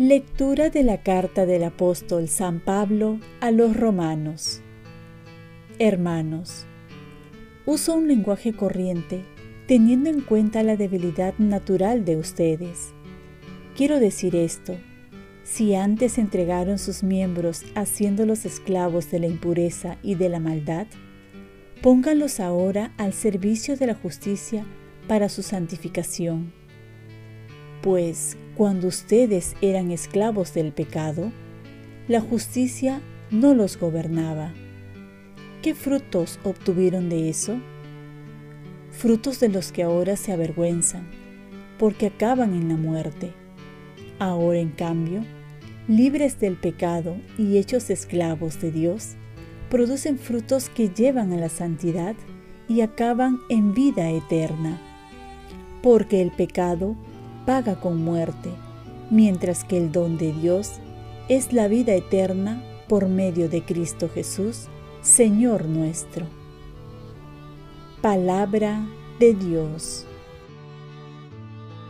Lectura de la carta del apóstol San Pablo a los romanos. Hermanos, uso un lenguaje corriente teniendo en cuenta la debilidad natural de ustedes. Quiero decir esto, si antes entregaron sus miembros haciéndolos esclavos de la impureza y de la maldad, pónganlos ahora al servicio de la justicia para su santificación pues cuando ustedes eran esclavos del pecado, la justicia no los gobernaba. ¿Qué frutos obtuvieron de eso? Frutos de los que ahora se avergüenzan, porque acaban en la muerte. Ahora, en cambio, libres del pecado y hechos esclavos de Dios, producen frutos que llevan a la santidad y acaban en vida eterna. Porque el pecado paga con muerte, mientras que el don de Dios es la vida eterna por medio de Cristo Jesús, Señor nuestro. Palabra de Dios.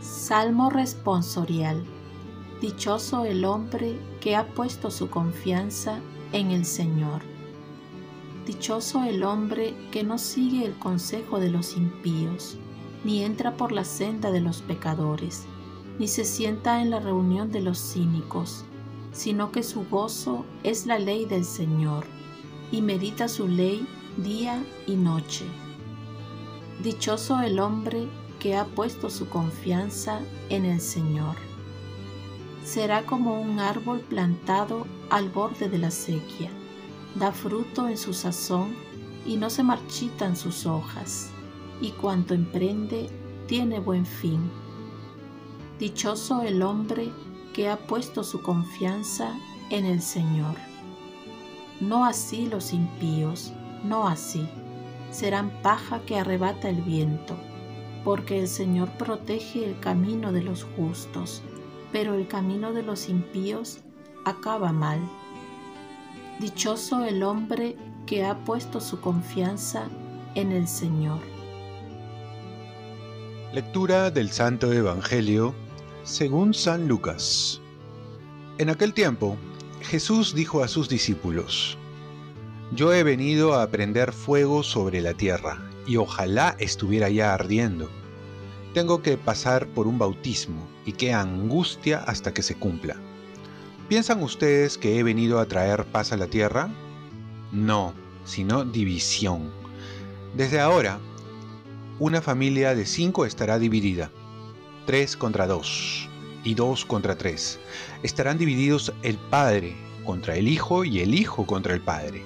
Salmo responsorial. Dichoso el hombre que ha puesto su confianza en el Señor. Dichoso el hombre que no sigue el consejo de los impíos ni entra por la senda de los pecadores, ni se sienta en la reunión de los cínicos, sino que su gozo es la ley del Señor, y medita su ley día y noche. Dichoso el hombre que ha puesto su confianza en el Señor. Será como un árbol plantado al borde de la sequía, da fruto en su sazón y no se marchitan sus hojas y cuanto emprende tiene buen fin. Dichoso el hombre que ha puesto su confianza en el Señor. No así los impíos, no así. Serán paja que arrebata el viento, porque el Señor protege el camino de los justos, pero el camino de los impíos acaba mal. Dichoso el hombre que ha puesto su confianza en el Señor. Lectura del Santo Evangelio según San Lucas. En aquel tiempo, Jesús dijo a sus discípulos, Yo he venido a prender fuego sobre la tierra, y ojalá estuviera ya ardiendo. Tengo que pasar por un bautismo, y qué angustia hasta que se cumpla. ¿Piensan ustedes que he venido a traer paz a la tierra? No, sino división. Desde ahora, una familia de cinco estará dividida, tres contra dos y dos contra tres. Estarán divididos el padre contra el hijo y el hijo contra el padre,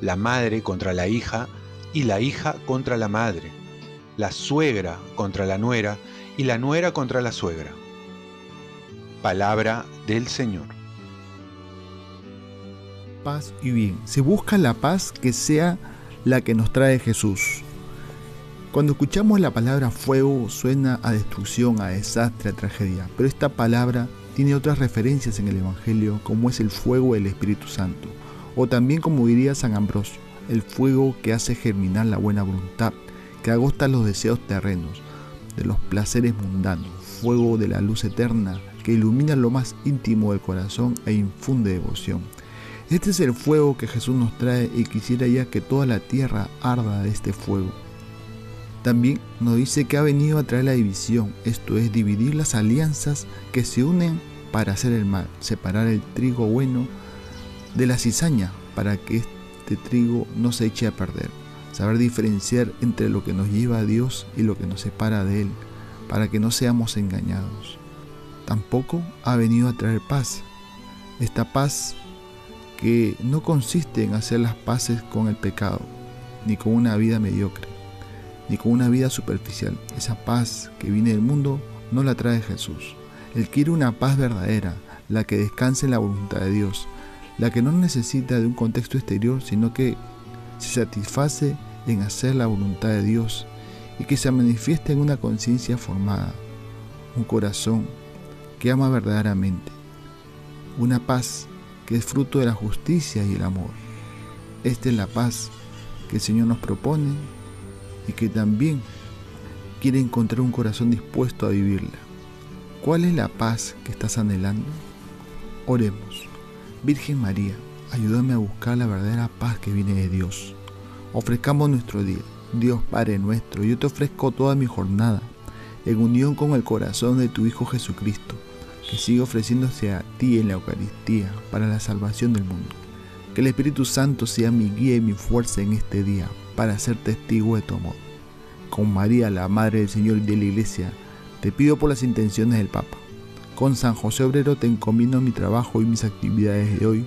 la madre contra la hija y la hija contra la madre, la suegra contra la nuera y la nuera contra la suegra. Palabra del Señor. Paz y bien. Se busca la paz que sea la que nos trae Jesús. Cuando escuchamos la palabra fuego suena a destrucción, a desastre, a tragedia, pero esta palabra tiene otras referencias en el Evangelio como es el fuego del Espíritu Santo, o también como diría San Ambrosio, el fuego que hace germinar la buena voluntad, que agosta los deseos terrenos, de los placeres mundanos, fuego de la luz eterna que ilumina lo más íntimo del corazón e infunde devoción. Este es el fuego que Jesús nos trae y quisiera ya que toda la tierra arda de este fuego también nos dice que ha venido a traer la división, esto es dividir las alianzas que se unen para hacer el mal, separar el trigo bueno de la cizaña para que este trigo no se eche a perder, saber diferenciar entre lo que nos lleva a Dios y lo que nos separa de Él, para que no seamos engañados. Tampoco ha venido a traer paz, esta paz que no consiste en hacer las paces con el pecado, ni con una vida mediocre ni con una vida superficial. Esa paz que viene del mundo no la trae Jesús. Él quiere una paz verdadera, la que descanse en la voluntad de Dios, la que no necesita de un contexto exterior, sino que se satisface en hacer la voluntad de Dios y que se manifiesta en una conciencia formada, un corazón que ama verdaderamente, una paz que es fruto de la justicia y el amor. Esta es la paz que el Señor nos propone y que también quiere encontrar un corazón dispuesto a vivirla. ¿Cuál es la paz que estás anhelando? Oremos. Virgen María, ayúdame a buscar la verdadera paz que viene de Dios. Ofrezcamos nuestro día. Dios Padre nuestro, yo te ofrezco toda mi jornada, en unión con el corazón de tu Hijo Jesucristo, que sigue ofreciéndose a ti en la Eucaristía para la salvación del mundo. Que el Espíritu Santo sea mi guía y mi fuerza en este día para ser testigo de tu amor. Con María, la Madre del Señor y de la Iglesia, te pido por las intenciones del Papa. Con San José Obrero te encomiendo mi trabajo y mis actividades de hoy,